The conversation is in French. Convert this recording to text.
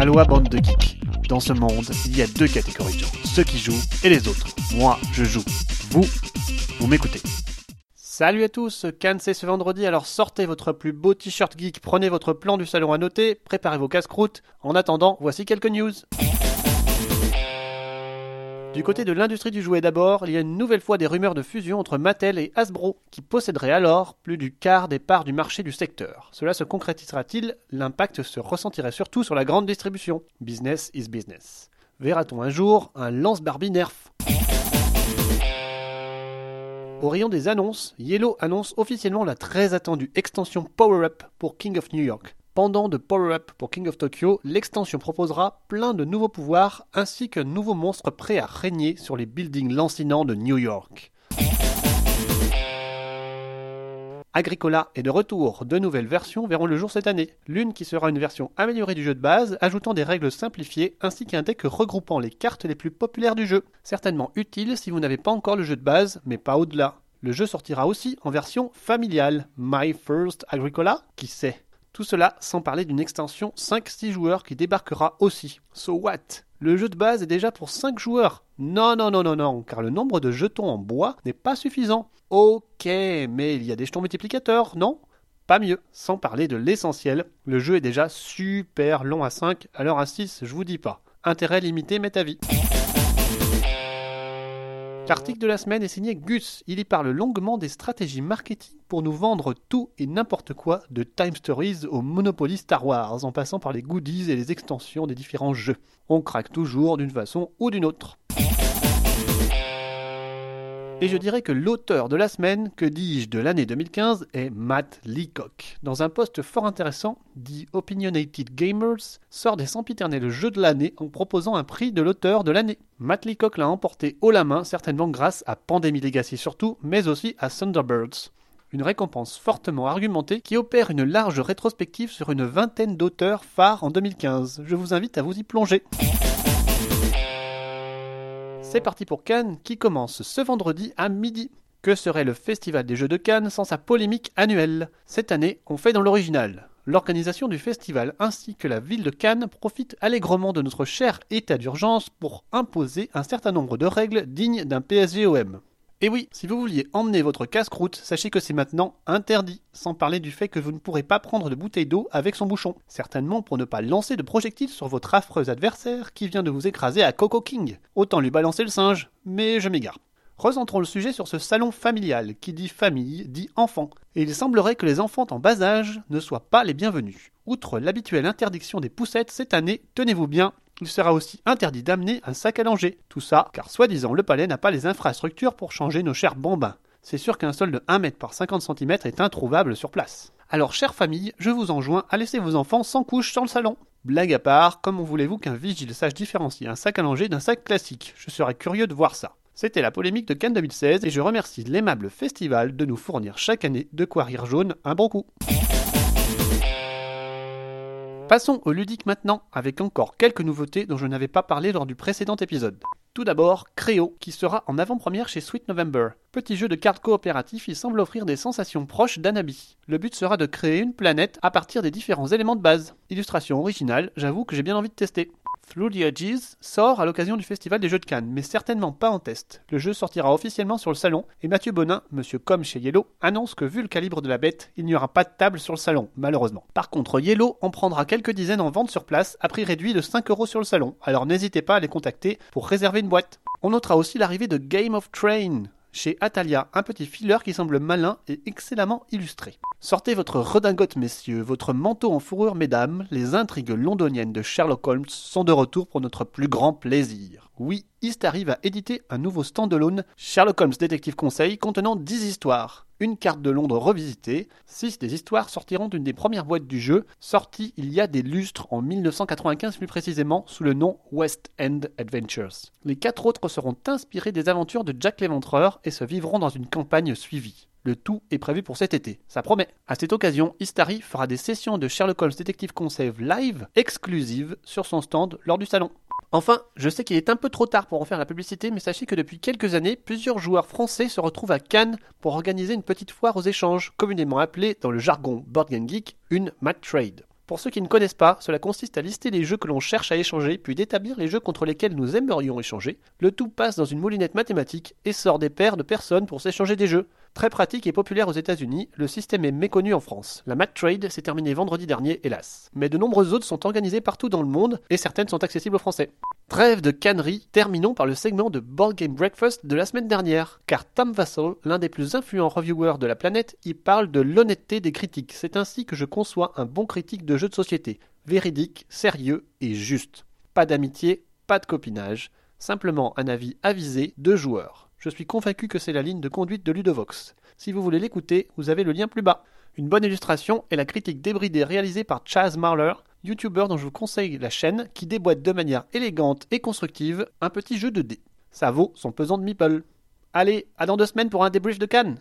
Aloha bande de geeks. Dans ce monde, il y a deux catégories de gens, ceux qui jouent et les autres. Moi, je joue. Vous, vous m'écoutez. Salut à tous, Cannes c'est ce vendredi, alors sortez votre plus beau t-shirt geek, prenez votre plan du salon à noter, préparez vos casse-croûtes. En attendant, voici quelques news. Du côté de l'industrie du jouet d'abord, il y a une nouvelle fois des rumeurs de fusion entre Mattel et Hasbro, qui posséderaient alors plus du quart des parts du marché du secteur. Cela se concrétisera-t-il? L'impact se ressentirait surtout sur la grande distribution. Business is business. Verra-t-on un jour un lance Barbie Nerf? Au rayon des annonces, Yellow annonce officiellement la très attendue extension Power Up pour King of New York. Pendant de Power Up pour King of Tokyo, l'extension proposera plein de nouveaux pouvoirs ainsi qu'un nouveau monstre prêt à régner sur les buildings lancinants de New York. Agricola est de retour. Deux nouvelles versions verront le jour cette année. L'une qui sera une version améliorée du jeu de base, ajoutant des règles simplifiées, ainsi qu'un deck regroupant les cartes les plus populaires du jeu. Certainement utile si vous n'avez pas encore le jeu de base, mais pas au-delà. Le jeu sortira aussi en version familiale. My First Agricola Qui sait? Tout cela sans parler d'une extension 5-6 joueurs qui débarquera aussi. So what? Le jeu de base est déjà pour 5 joueurs. Non, non, non, non, non, car le nombre de jetons en bois n'est pas suffisant. Ok, mais il y a des jetons multiplicateurs, non? Pas mieux. Sans parler de l'essentiel, le jeu est déjà super long à 5, alors à 6, je vous dis pas. Intérêt limité, mais ta vie. L'article de la semaine est signé Gus. Il y parle longuement des stratégies marketing pour nous vendre tout et n'importe quoi, de Time Stories au Monopoly Star Wars, en passant par les goodies et les extensions des différents jeux. On craque toujours d'une façon ou d'une autre. Et je dirais que l'auteur de la semaine, que dis-je de l'année 2015, est Matt Leacock. Dans un post fort intéressant, The Opinionated Gamers sort des sempiternels jeux de l'année en proposant un prix de l'auteur de l'année. Matt Leacock l'a emporté haut la main, certainement grâce à Pandemic Legacy surtout, mais aussi à Thunderbirds. Une récompense fortement argumentée qui opère une large rétrospective sur une vingtaine d'auteurs phares en 2015. Je vous invite à vous y plonger. C'est parti pour Cannes qui commence ce vendredi à midi. Que serait le Festival des Jeux de Cannes sans sa polémique annuelle? Cette année, on fait dans l'original. L'organisation du festival ainsi que la ville de Cannes profitent allègrement de notre cher état d'urgence pour imposer un certain nombre de règles dignes d'un PSGOM. Et oui, si vous vouliez emmener votre casse-croûte, sachez que c'est maintenant interdit, sans parler du fait que vous ne pourrez pas prendre de bouteille d'eau avec son bouchon, certainement pour ne pas lancer de projectiles sur votre affreux adversaire qui vient de vous écraser à Coco King. Autant lui balancer le singe, mais je m'égare. Recentrons le sujet sur ce salon familial qui dit famille, dit enfant, et il semblerait que les enfants en bas âge ne soient pas les bienvenus. Outre l'habituelle interdiction des poussettes cette année, tenez-vous bien, il sera aussi interdit d'amener un sac à langer. Tout ça, car soi-disant le palais n'a pas les infrastructures pour changer nos chers bambins. C'est sûr qu'un sol de 1 mètre par 50 cm est introuvable sur place. Alors, chère famille, je vous enjoins à laisser vos enfants sans couche dans le salon. Blague à part, comment voulez-vous qu'un vigile sache différencier un sac à langer d'un sac classique? Je serais curieux de voir ça. C'était la polémique de Cannes 2016 et je remercie l'aimable festival de nous fournir chaque année de quoi rire jaune un bon coup. Passons au ludique maintenant, avec encore quelques nouveautés dont je n'avais pas parlé lors du précédent épisode. Tout d'abord, Créo, qui sera en avant-première chez Sweet November. Petit jeu de cartes coopératif, il semble offrir des sensations proches d'Anabi. Le but sera de créer une planète à partir des différents éléments de base. Illustration originale, j'avoue que j'ai bien envie de tester. Through the Edges sort à l'occasion du Festival des Jeux de Cannes, mais certainement pas en test. Le jeu sortira officiellement sur le salon, et Mathieu Bonin, monsieur comme chez Yellow, annonce que vu le calibre de la bête, il n'y aura pas de table sur le salon, malheureusement. Par contre, Yellow en prendra quelques dizaines en vente sur place, à prix réduit de 5 euros sur le salon, alors n'hésitez pas à les contacter pour réserver une boîte. On notera aussi l'arrivée de Game of Train, chez Atalia, un petit filler qui semble malin et excellemment illustré. Sortez votre redingote, messieurs, votre manteau en fourrure, mesdames, les intrigues londoniennes de Sherlock Holmes sont de retour pour notre plus grand plaisir. Oui, East arrive à éditer un nouveau stand-alone Sherlock Holmes Détective Conseil contenant 10 histoires. Une carte de Londres revisitée, 6 des histoires sortiront d'une des premières boîtes du jeu, sortie il y a des lustres en 1995 plus précisément sous le nom West End Adventures. Les quatre autres seront inspirées des aventures de Jack l'Éventreur et se vivront dans une campagne suivie. Le tout est prévu pour cet été, ça promet. À cette occasion, Istari fera des sessions de Sherlock Holmes Detective Conseil live exclusives sur son stand lors du salon. Enfin, je sais qu'il est un peu trop tard pour en faire la publicité, mais sachez que depuis quelques années, plusieurs joueurs français se retrouvent à Cannes pour organiser une petite foire aux échanges, communément appelée dans le jargon Board Game Geek une Mat Trade. Pour ceux qui ne connaissent pas, cela consiste à lister les jeux que l'on cherche à échanger, puis d'établir les jeux contre lesquels nous aimerions échanger. Le tout passe dans une moulinette mathématique et sort des paires de personnes pour s'échanger des jeux. Très pratique et populaire aux États-Unis, le système est méconnu en France. La Mac Trade s'est terminée vendredi dernier, hélas. Mais de nombreuses autres sont organisées partout dans le monde et certaines sont accessibles aux Français. Trêve de cannerie, terminons par le segment de Board Game Breakfast de la semaine dernière, car Tom Vassell, l'un des plus influents reviewers de la planète, y parle de l'honnêteté des critiques. C'est ainsi que je conçois un bon critique de jeu de société, véridique, sérieux et juste. Pas d'amitié, pas de copinage, simplement un avis avisé de joueurs. Je suis convaincu que c'est la ligne de conduite de Ludovox. Si vous voulez l'écouter, vous avez le lien plus bas. Une bonne illustration est la critique débridée réalisée par Chaz Marler, youtubeur dont je vous conseille la chaîne, qui déboîte de manière élégante et constructive un petit jeu de dés. Ça vaut son pesant de meeple. Allez, à dans deux semaines pour un débrief de Cannes